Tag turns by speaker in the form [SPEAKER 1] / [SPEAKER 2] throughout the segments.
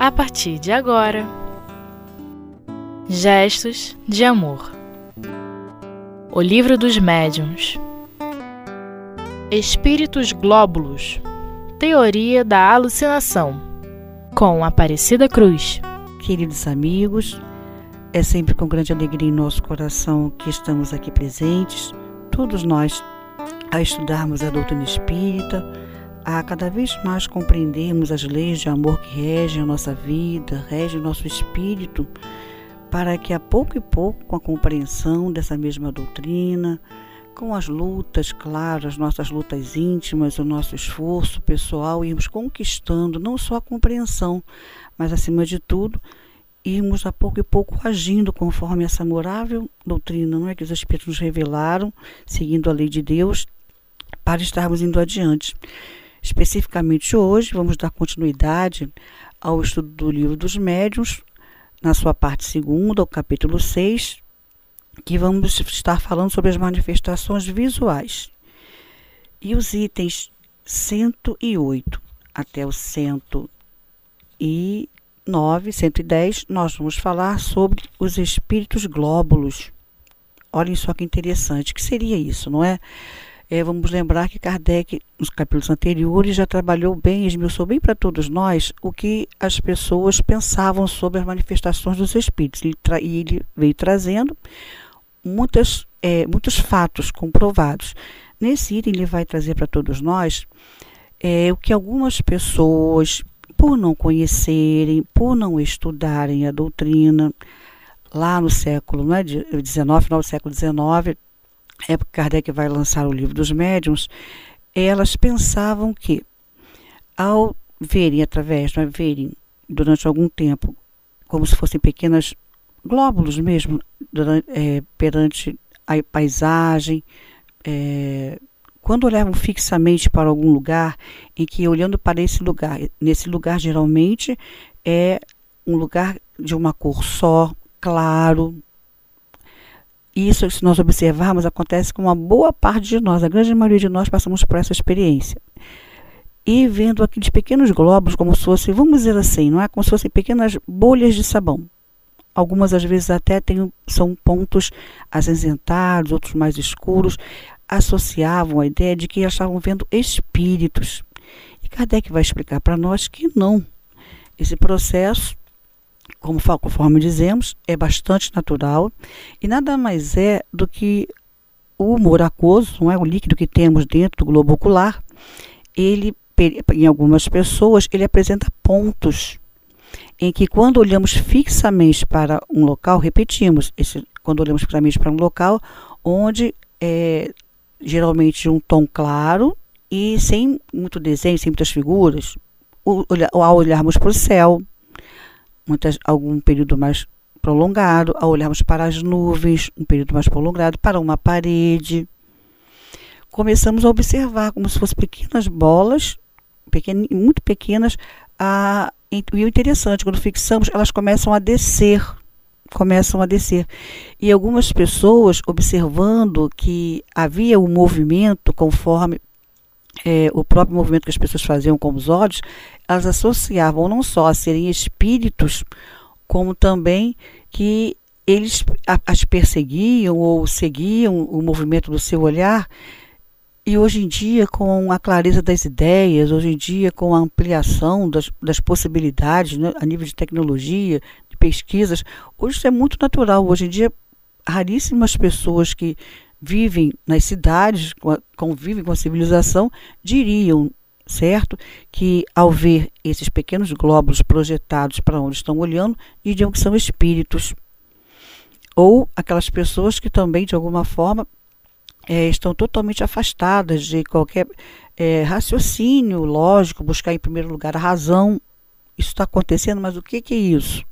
[SPEAKER 1] a partir de agora. Gestos de Amor O Livro dos Médiuns Espíritos Glóbulos Teoria da Alucinação com Aparecida Cruz.
[SPEAKER 2] Queridos amigos, é sempre com grande alegria em nosso coração que estamos aqui presentes, todos nós, a estudarmos a doutrina espírita a cada vez mais compreendermos as leis de amor que regem a nossa vida, regem o nosso espírito, para que a pouco e pouco, com a compreensão dessa mesma doutrina, com as lutas, claro, as nossas lutas íntimas, o nosso esforço pessoal, irmos conquistando não só a compreensão, mas acima de tudo, irmos a pouco e pouco agindo conforme essa amorável doutrina, não é que os Espíritos nos revelaram, seguindo a lei de Deus, para estarmos indo adiante. Especificamente hoje, vamos dar continuidade ao estudo do livro dos médiuns, na sua parte segunda, o capítulo 6, que vamos estar falando sobre as manifestações visuais. E os itens 108 até o 109, 110, nós vamos falar sobre os espíritos glóbulos. Olhem só que interessante, que seria isso, não é? É, vamos lembrar que Kardec, nos capítulos anteriores, já trabalhou bem, esmiuçou bem para todos nós o que as pessoas pensavam sobre as manifestações dos espíritos. Ele e ele veio trazendo muitas, é, muitos fatos comprovados. Nesse item, ele vai trazer para todos nós é, o que algumas pessoas, por não conhecerem, por não estudarem a doutrina, lá no século não é, 19, final do século XIX, época que Kardec vai lançar o livro dos médiuns, elas pensavam que, ao verem através, não é, verem durante algum tempo, como se fossem pequenas glóbulos mesmo, durante, é, perante a paisagem, é, quando olhavam fixamente para algum lugar, em que olhando para esse lugar, nesse lugar geralmente é um lugar de uma cor só, claro, isso, se nós observarmos, acontece com uma boa parte de nós, a grande maioria de nós passamos por essa experiência. E vendo aqueles pequenos globos, como se fossem, vamos dizer assim, não é? Como se fossem pequenas bolhas de sabão. Algumas às vezes até tem, são pontos acinzentados, outros mais escuros, associavam a ideia de que estavam vendo espíritos. E Kardec vai explicar para nós que não. Esse processo como conforme dizemos, é bastante natural e nada mais é do que o humor aquoso, não é o líquido que temos dentro do globo ocular. Ele, em algumas pessoas, ele apresenta pontos em que quando olhamos fixamente para um local, repetimos, esse, quando olhamos fixamente para um local, onde é geralmente um tom claro e sem muito desenho, sem muitas figuras, ao olharmos para o céu, muitas, algum período mais prolongado, ao olharmos para as nuvens, um período mais prolongado, para uma parede. Começamos a observar como se fossem pequenas bolas, pequen, muito pequenas, a, e o interessante, quando fixamos, elas começam a descer, começam a descer. E algumas pessoas, observando que havia um movimento conforme é, o próprio movimento que as pessoas faziam com os olhos, elas associavam não só a serem espíritos, como também que eles as perseguiam ou seguiam o movimento do seu olhar. E hoje em dia, com a clareza das ideias, hoje em dia, com a ampliação das, das possibilidades né, a nível de tecnologia, de pesquisas, hoje isso é muito natural. Hoje em dia, raríssimas pessoas que vivem nas cidades, convivem com a civilização, diriam, certo, que ao ver esses pequenos glóbulos projetados para onde estão olhando, diriam que são espíritos. Ou aquelas pessoas que também, de alguma forma, é, estão totalmente afastadas de qualquer é, raciocínio lógico, buscar em primeiro lugar a razão. Isso está acontecendo, mas o que, que é isso?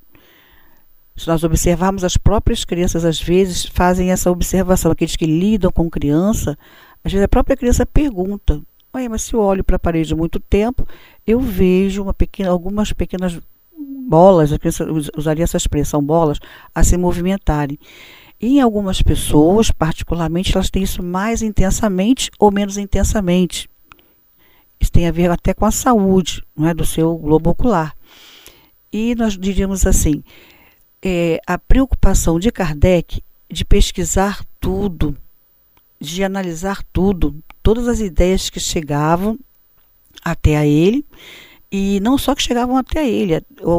[SPEAKER 2] Se nós observarmos, as próprias crianças às vezes fazem essa observação. Aqueles que lidam com criança, às vezes a própria criança pergunta: mas se eu olho para a parede muito tempo, eu vejo uma pequena, algumas pequenas bolas, a criança usaria essa expressão, bolas, a se movimentarem. E em algumas pessoas, particularmente, elas têm isso mais intensamente ou menos intensamente. Isso tem a ver até com a saúde não é, do seu globo ocular. E nós diríamos assim: é, a preocupação de Kardec de pesquisar tudo, de analisar tudo, todas as ideias que chegavam até a ele, e não só que chegavam até ele,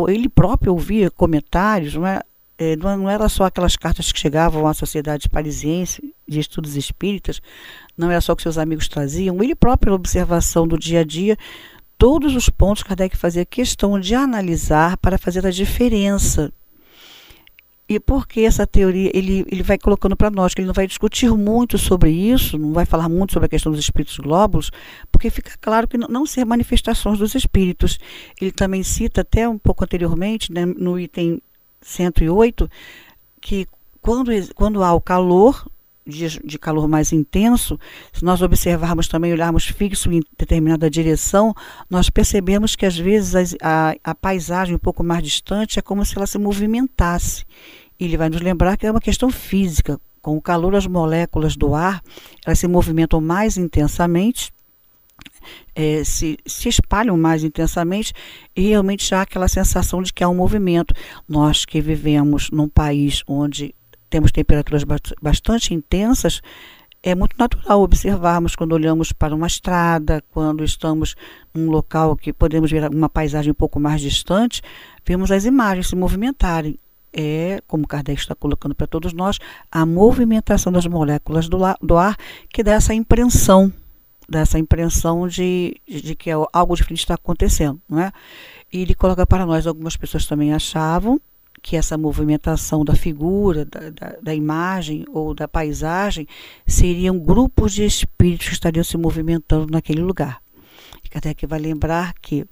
[SPEAKER 2] ele próprio ouvia comentários, não, é, é não era só aquelas cartas que chegavam à Sociedade Parisiense de Estudos Espíritas, não era só que seus amigos traziam, ele próprio, observação do dia a dia, todos os pontos Kardec fazia questão de analisar para fazer a diferença e porque essa teoria, ele, ele vai colocando para nós que ele não vai discutir muito sobre isso, não vai falar muito sobre a questão dos espíritos glóbulos, porque fica claro que não, não ser manifestações dos espíritos. Ele também cita até um pouco anteriormente, né, no item 108, que quando, quando há o calor, de, de calor mais intenso, se nós observarmos também, olharmos fixo em determinada direção, nós percebemos que às vezes a, a, a paisagem um pouco mais distante é como se ela se movimentasse ele vai nos lembrar que é uma questão física. Com o calor, as moléculas do ar elas se movimentam mais intensamente, é, se, se espalham mais intensamente e realmente há aquela sensação de que há um movimento. Nós que vivemos num país onde temos temperaturas bastante intensas, é muito natural observarmos quando olhamos para uma estrada, quando estamos num local que podemos ver uma paisagem um pouco mais distante, vemos as imagens se movimentarem é, como Kardec está colocando para todos nós, a movimentação das moléculas do, do ar que dá essa impressão, dessa impressão de, de, que algo diferente está acontecendo, não é? E ele coloca para nós, algumas pessoas também achavam que essa movimentação da figura, da, da, da imagem ou da paisagem seriam grupos de espíritos que estariam se movimentando naquele lugar. E Kardec vai lembrar que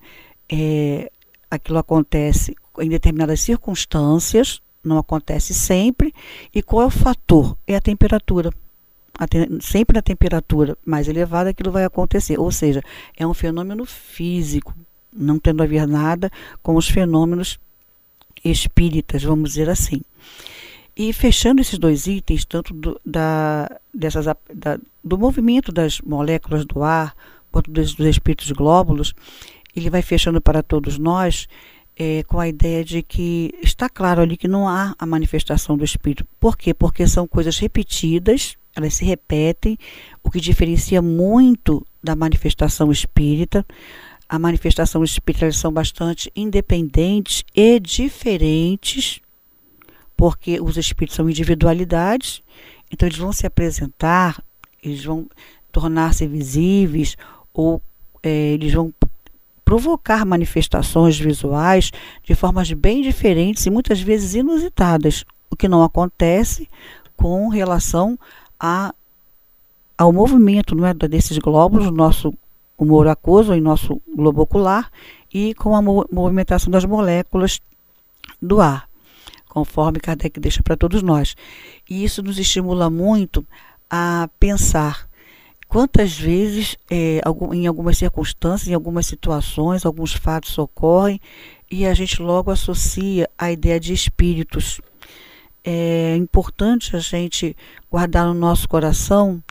[SPEAKER 2] é, aquilo acontece em determinadas circunstâncias, não acontece sempre. E qual é o fator? É a temperatura. A te, sempre a temperatura mais elevada aquilo vai acontecer. Ou seja, é um fenômeno físico, não tendo a ver nada com os fenômenos espíritas, vamos dizer assim. E fechando esses dois itens, tanto do, da, dessas, da, do movimento das moléculas do ar, quanto dos, dos espíritos glóbulos, ele vai fechando para todos nós é, com a ideia de que está claro ali que não há a manifestação do espírito. Por quê? Porque são coisas repetidas, elas se repetem, o que diferencia muito da manifestação espírita. A manifestação espírita elas são bastante independentes e diferentes, porque os espíritos são individualidades, então eles vão se apresentar, eles vão tornar-se visíveis ou é, eles vão provocar manifestações visuais de formas bem diferentes e muitas vezes inusitadas, o que não acontece com relação a, ao movimento não é, desses glóbulos, no nosso humor aquoso, em nosso globo ocular, e com a movimentação das moléculas do ar, conforme Kardec deixa para todos nós. E isso nos estimula muito a pensar Quantas vezes, é, em algumas circunstâncias, em algumas situações, alguns fatos ocorrem e a gente logo associa a ideia de espíritos. É importante a gente guardar no nosso coração,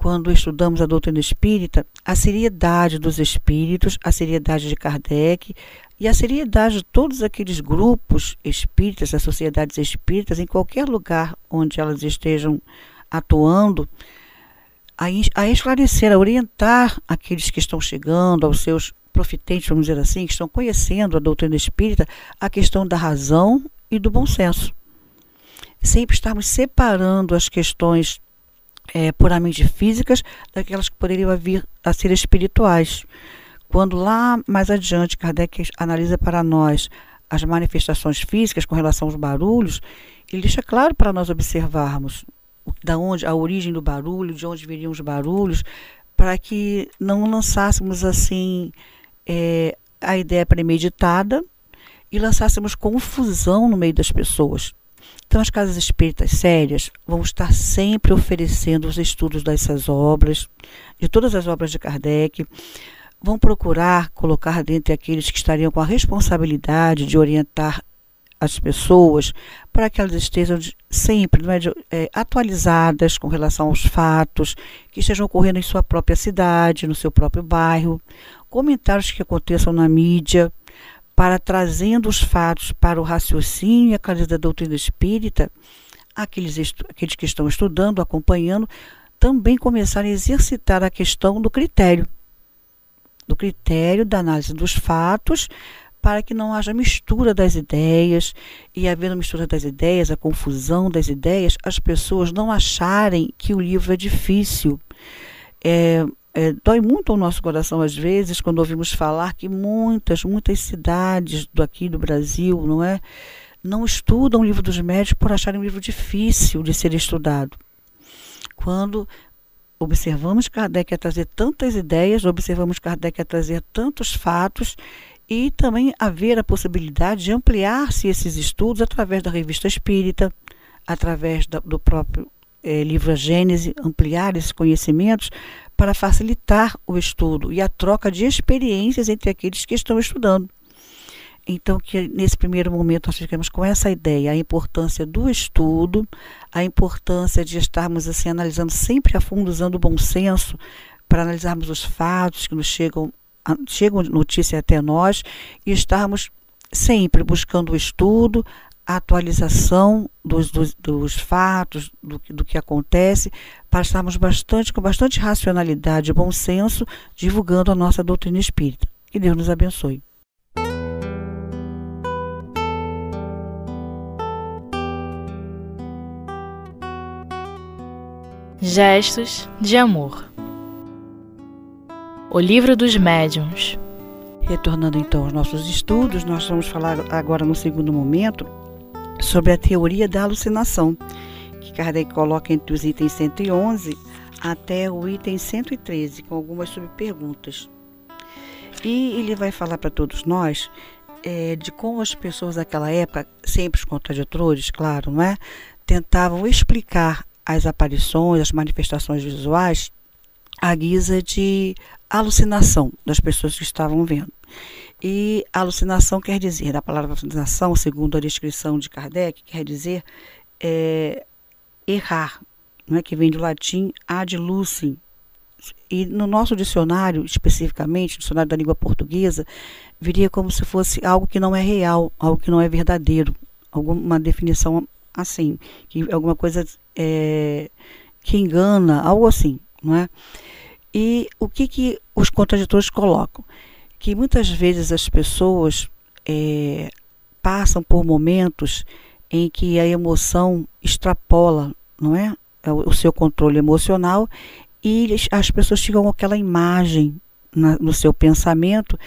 [SPEAKER 2] quando estudamos a doutrina espírita, a seriedade dos espíritos, a seriedade de Kardec e a seriedade de todos aqueles grupos espíritas, as sociedades espíritas, em qualquer lugar onde elas estejam atuando a, a esclarecer, a orientar aqueles que estão chegando, aos seus profitentes, vamos dizer assim, que estão conhecendo a doutrina espírita, a questão da razão e do bom senso. Sempre estarmos separando as questões é, puramente físicas daquelas que poderiam vir a ser espirituais. Quando lá mais adiante Kardec analisa para nós as manifestações físicas com relação aos barulhos, ele deixa claro para nós observarmos da onde a origem do barulho, de onde viriam os barulhos, para que não lançássemos assim é, a ideia premeditada e lançássemos confusão no meio das pessoas. Então, as casas espíritas sérias vão estar sempre oferecendo os estudos dessas obras, de todas as obras de Kardec, vão procurar colocar dentre aqueles que estariam com a responsabilidade de orientar as pessoas para que elas estejam sempre é, é, atualizadas com relação aos fatos que estejam ocorrendo em sua própria cidade, no seu próprio bairro, comentários que aconteçam na mídia, para trazendo os fatos para o raciocínio e a clareza da doutrina espírita, aqueles, aqueles que estão estudando, acompanhando, também começarem a exercitar a questão do critério, do critério da análise dos fatos, para que não haja mistura das ideias, e havendo mistura das ideias, a confusão das ideias, as pessoas não acharem que o livro é difícil. É, é, dói muito ao nosso coração às vezes quando ouvimos falar que muitas, muitas cidades do aqui do Brasil, não é, não estudam o livro dos médios por acharem um livro difícil de ser estudado. Quando observamos Kardec a trazer tantas ideias, observamos Kardec a trazer tantos fatos e também haver a possibilidade de ampliar-se esses estudos através da revista espírita, através do próprio é, livro Gênese, ampliar esses conhecimentos para facilitar o estudo e a troca de experiências entre aqueles que estão estudando. Então, que nesse primeiro momento nós ficamos com essa ideia, a importância do estudo, a importância de estarmos assim analisando sempre a fundo, usando o bom senso para analisarmos os fatos que nos chegam, chegam notícia até nós e estarmos sempre buscando o estudo, a atualização dos, dos, dos fatos, do, do, que acontece, para estarmos bastante, com bastante racionalidade e bom senso, divulgando a nossa doutrina espírita. Que Deus nos abençoe.
[SPEAKER 1] Gestos de amor. O livro dos médiuns.
[SPEAKER 2] Retornando então aos nossos estudos, nós vamos falar agora no segundo momento sobre a teoria da alucinação, que Kardec coloca entre os itens 111 até o item 113, com algumas subperguntas. E ele vai falar para todos nós é, de como as pessoas daquela época, sempre os contraditores, claro, não é? Tentavam explicar as aparições, as manifestações visuais à guisa de alucinação das pessoas que estavam vendo. E alucinação quer dizer, a palavra alucinação, segundo a descrição de Kardec, quer dizer é, errar, não é que vem do latim ad lucem. E no nosso dicionário, especificamente, dicionário da língua portuguesa, viria como se fosse algo que não é real, algo que não é verdadeiro, alguma definição assim, que alguma coisa é, que engana, algo assim, não é? E o que, que os contraditores colocam? que muitas vezes as pessoas é, passam por momentos em que a emoção extrapola, não é? O seu controle emocional e as pessoas ficam com aquela imagem na, no seu pensamento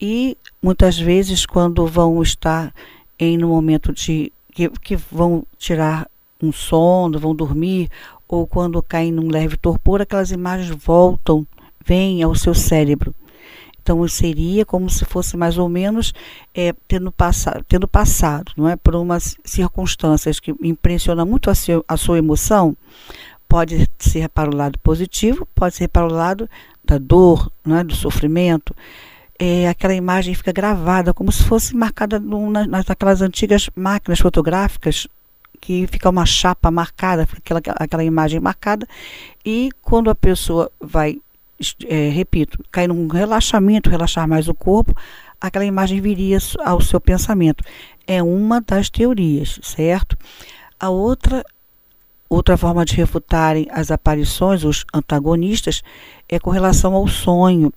[SPEAKER 2] e muitas vezes quando vão estar em um momento de que, que vão tirar um sono, vão dormir ou quando caem num leve torpor, aquelas imagens voltam, vêm ao seu cérebro. Então seria como se fosse mais ou menos é, tendo, passado, tendo passado, não é, por umas circunstâncias que impressionam muito a, seu, a sua emoção. Pode ser para o lado positivo, pode ser para o lado da dor, não é, do sofrimento. É, aquela imagem fica gravada como se fosse marcada numa, naquelas antigas máquinas fotográficas que fica uma chapa marcada, aquela, aquela imagem marcada, e quando a pessoa vai é, repito, cair num relaxamento, relaxar mais o corpo, aquela imagem viria ao seu pensamento. É uma das teorias, certo? A outra outra forma de refutarem as aparições, os antagonistas, é com relação ao sonho,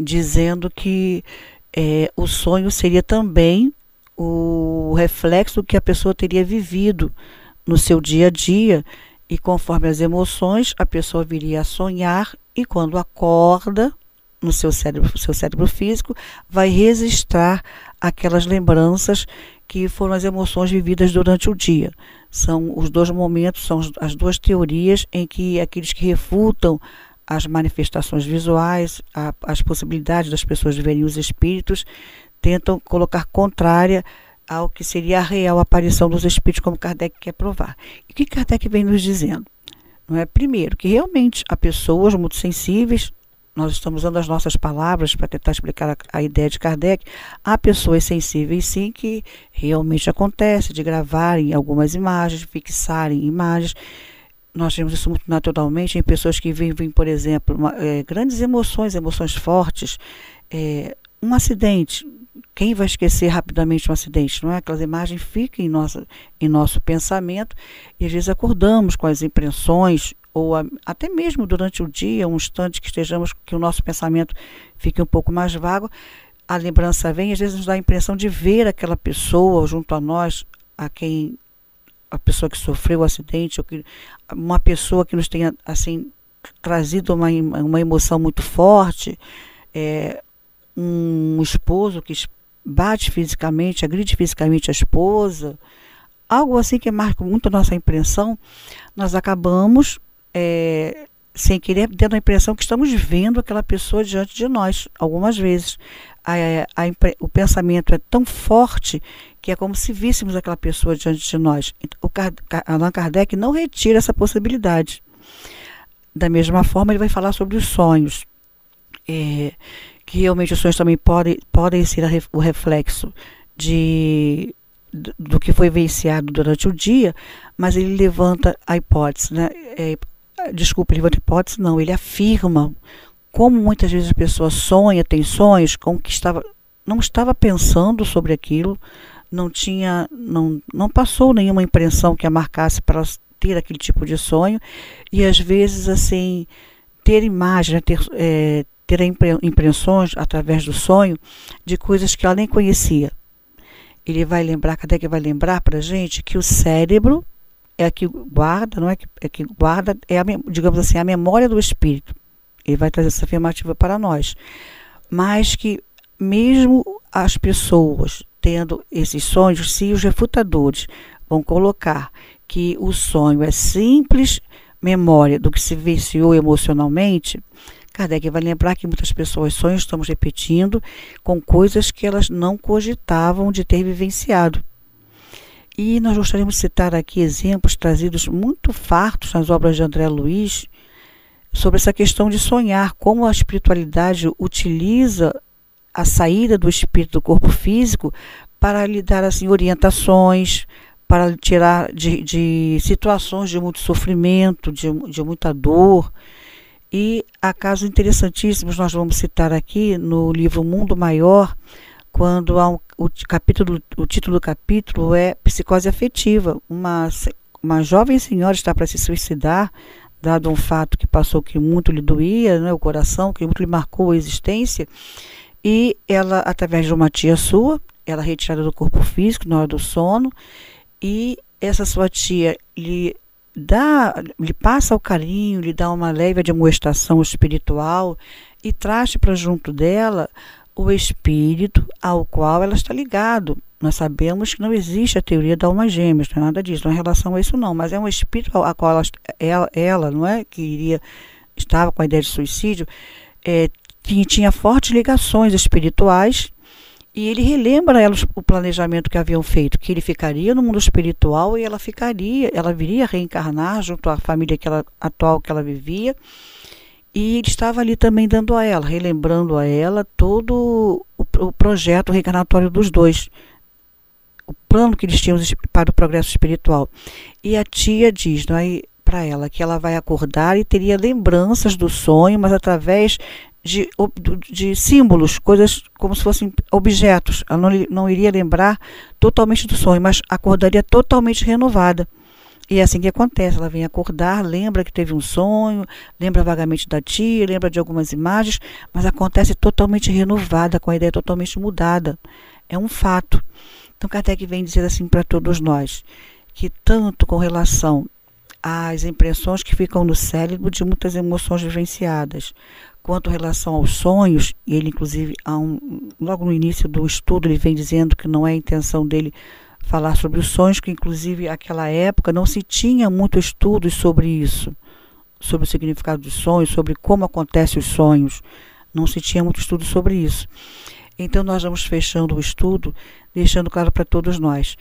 [SPEAKER 2] dizendo que é, o sonho seria também o reflexo que a pessoa teria vivido no seu dia a dia e conforme as emoções, a pessoa viria a sonhar e quando acorda no seu cérebro, seu cérebro físico, vai registrar aquelas lembranças que foram as emoções vividas durante o dia. São os dois momentos, são as duas teorias em que aqueles que refutam as manifestações visuais, a, as possibilidades das pessoas verem os espíritos, tentam colocar contrária ao que seria a real aparição dos espíritos, como Kardec quer provar. E o que Kardec vem nos dizendo? Não é? Primeiro, que realmente há pessoas muito sensíveis, nós estamos usando as nossas palavras para tentar explicar a, a, ideia de Kardec. Há pessoas sensíveis, sim, que realmente acontece de gravarem algumas imagens, fixarem imagens. Nós temos isso muito naturalmente em pessoas que vivem, por exemplo, uma, é, grandes emoções, emoções fortes, é, um acidente, quem vai esquecer rapidamente um acidente, não é? Aquelas imagens ficam em, nossa, em nosso pensamento e às vezes acordamos com as impressões ou a, até mesmo durante o dia, um instante que estejamos, que o nosso pensamento fique um pouco mais vago, a lembrança vem, às vezes nos dá a impressão de ver aquela pessoa junto a nós, a quem a pessoa que sofreu o acidente, ou que, uma pessoa que nos tenha assim trazido uma, uma emoção muito forte, é, um esposo que bate fisicamente, agride fisicamente a esposa, algo assim que marca muito a nossa impressão, nós acabamos, é, sem querer, tendo a impressão que estamos vendo aquela pessoa diante de nós, algumas vezes. A, a, o pensamento é tão forte que é como se víssemos aquela pessoa diante de nós. O Allan Kardec não retira essa possibilidade. Da mesma forma, ele vai falar sobre os sonhos. É, que realmente os sonhos também podem, podem ser o reflexo de, do que foi vivenciado durante o dia, mas ele levanta a hipótese, né? É, desculpa, ele levanta a hipótese, não, ele afirma como muitas vezes a pessoa sonha, tem sonhos, com que estava, não estava pensando sobre aquilo, não tinha, não, não passou nenhuma impressão que a marcasse para ter aquele tipo de sonho, e às vezes assim ter imagem, né, ter, é, ter impressões através do sonho de coisas que ela nem conhecia. Ele vai lembrar, Kardec vai lembrar para a gente que o cérebro é que guarda, não é que, é que guarda, é a, digamos assim, a memória do espírito. Ele vai trazer essa afirmativa para nós. Mas que mesmo as pessoas tendo esses sonhos, se os refutadores vão colocar que o sonho é simples memória do que se vivenciou emocionalmente, Kardec vai lembrar que muitas pessoas sonham, estamos repetindo, com coisas que elas não cogitavam de ter vivenciado. E nós gostaríamos de citar aqui exemplos trazidos muito fartos nas obras de André Luiz sobre essa questão de sonhar, como a espiritualidade utiliza a saída do espírito do corpo físico para lhe dar assim, orientações, para lhe tirar de, de situações de muito sofrimento, de, de muita dor. E há casos interessantíssimos, nós vamos citar aqui no livro Mundo Maior, quando há um, o, capítulo, o título do capítulo é Psicose Afetiva. Uma, uma jovem senhora está para se suicidar, dado um fato que passou que muito lhe doía, né, o coração, que muito lhe marcou a existência, e ela, através de uma tia sua, ela é retirada do corpo físico na hora do sono, e essa sua tia lhe dá, lhe passa o carinho, lhe dá uma leve admoestação espiritual e traz para junto dela o espírito ao qual ela está ligado. Nós sabemos que não existe a teoria da alma gêmea, não é nada disso, não é relação a isso não, mas é um espírito a qual ela, ela, ela não é, que iria, estava com a ideia de suicídio, é, que tinha fortes ligações espirituais e ele relembra a ela o planejamento que haviam feito, que ele ficaria no mundo espiritual e ela ficaria, ela viria reencarnar junto à família que ela, atual que ela vivia. E ele estava ali também dando a ela, relembrando a ela todo o, projeto reencarnatório dos dois, o plano que eles tinham para o progresso espiritual. E a tia diz é, para ela que ela vai acordar e teria lembranças do sonho, mas através de, de símbolos, coisas como se fossem objetos. Ela não, não iria lembrar totalmente do sonho, mas acordaria totalmente renovada. E é assim que acontece, ela vem acordar, lembra que teve um sonho, lembra vagamente da tia, lembra de algumas imagens, mas acontece totalmente renovada, com a ideia totalmente mudada. É um fato. Então Kardec vem dizer assim para todos nós, que tanto com relação às impressões que ficam no cérebro de muitas emoções vivenciadas, Quanto relação aos sonhos, ele inclusive um, logo no início do estudo ele vem dizendo que não é a intenção dele falar sobre os sonhos, que inclusive naquela época não se tinha muito estudos sobre isso, sobre o significado dos sonhos, sobre como acontecem os sonhos. Não se tinha muito estudo sobre isso. Então nós vamos fechando o estudo, deixando claro para todos nós.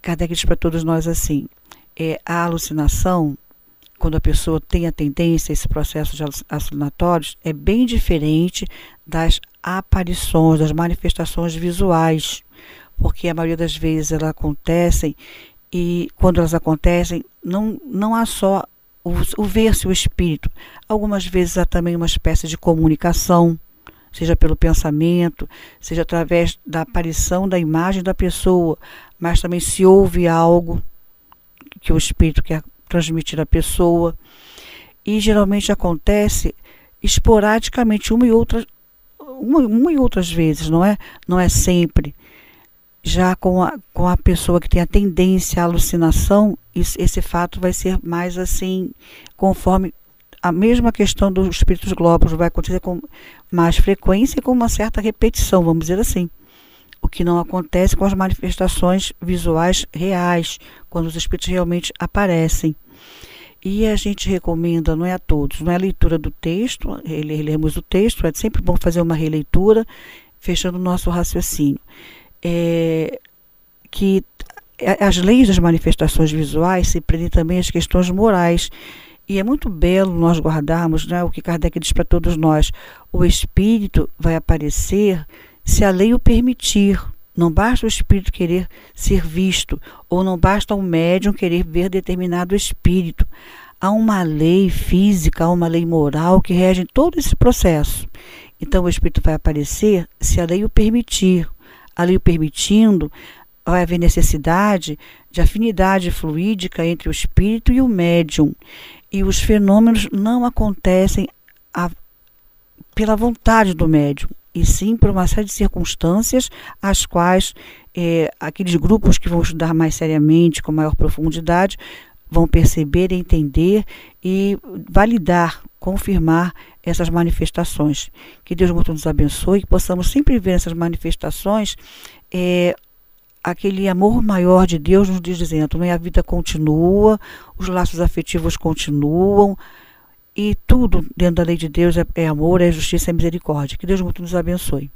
[SPEAKER 2] Kardec diz para todos nós assim: é, a alucinação quando a pessoa tem a tendência a esse processo de alucinatórios, é bem diferente das aparições, das manifestações visuais, porque a maioria das vezes elas acontecem e quando elas acontecem, não, não há só o, o ver-se o espírito. Algumas vezes há também uma espécie de comunicação, seja pelo pensamento, seja através da aparição da imagem da pessoa, mas também se ouve algo que o espírito quer transmitir à pessoa. E geralmente acontece esporadicamente uma e outra uma, uma e outras vezes, não é? Não é sempre. Já com a, com a pessoa que tem a tendência à alucinação, isso, esse fato vai ser mais assim, conforme a mesma questão dos espíritos glóbulos vai acontecer com mais frequência e com uma certa repetição, vamos dizer assim. O que não acontece com as manifestações visuais reais, quando os espíritos realmente aparecem. E a gente recomenda, não é a todos, não é a leitura do texto, lemos o texto, é sempre bom fazer uma releitura, fechando o nosso raciocínio. É, que as leis das manifestações visuais se prendem também às questões morais. E é muito belo nós guardarmos né, o que Kardec diz para todos nós: o espírito vai aparecer se a lei o permitir. Não basta o espírito querer ser visto, ou não basta um médium querer ver determinado espírito. Há uma lei física, há uma lei moral que rege todo esse processo. Então o espírito vai aparecer se a lei o permitir. A permitindo, vai haver necessidade de afinidade fluídica entre o espírito e o médium. E os fenômenos não acontecem a, pela vontade do médium e sim por uma série de circunstâncias as quais é, aqueles grupos que vão estudar mais seriamente, com maior profundidade, vão perceber, entender e validar, confirmar essas manifestações. Que Deus muito nos abençoe, que possamos sempre ver essas manifestações é, aquele amor maior de Deus nos diz dizendo, né, a vida continua, os laços afetivos continuam, e tudo dentro da lei de Deus é, é amor, é justiça, é misericórdia. Que Deus muito nos abençoe.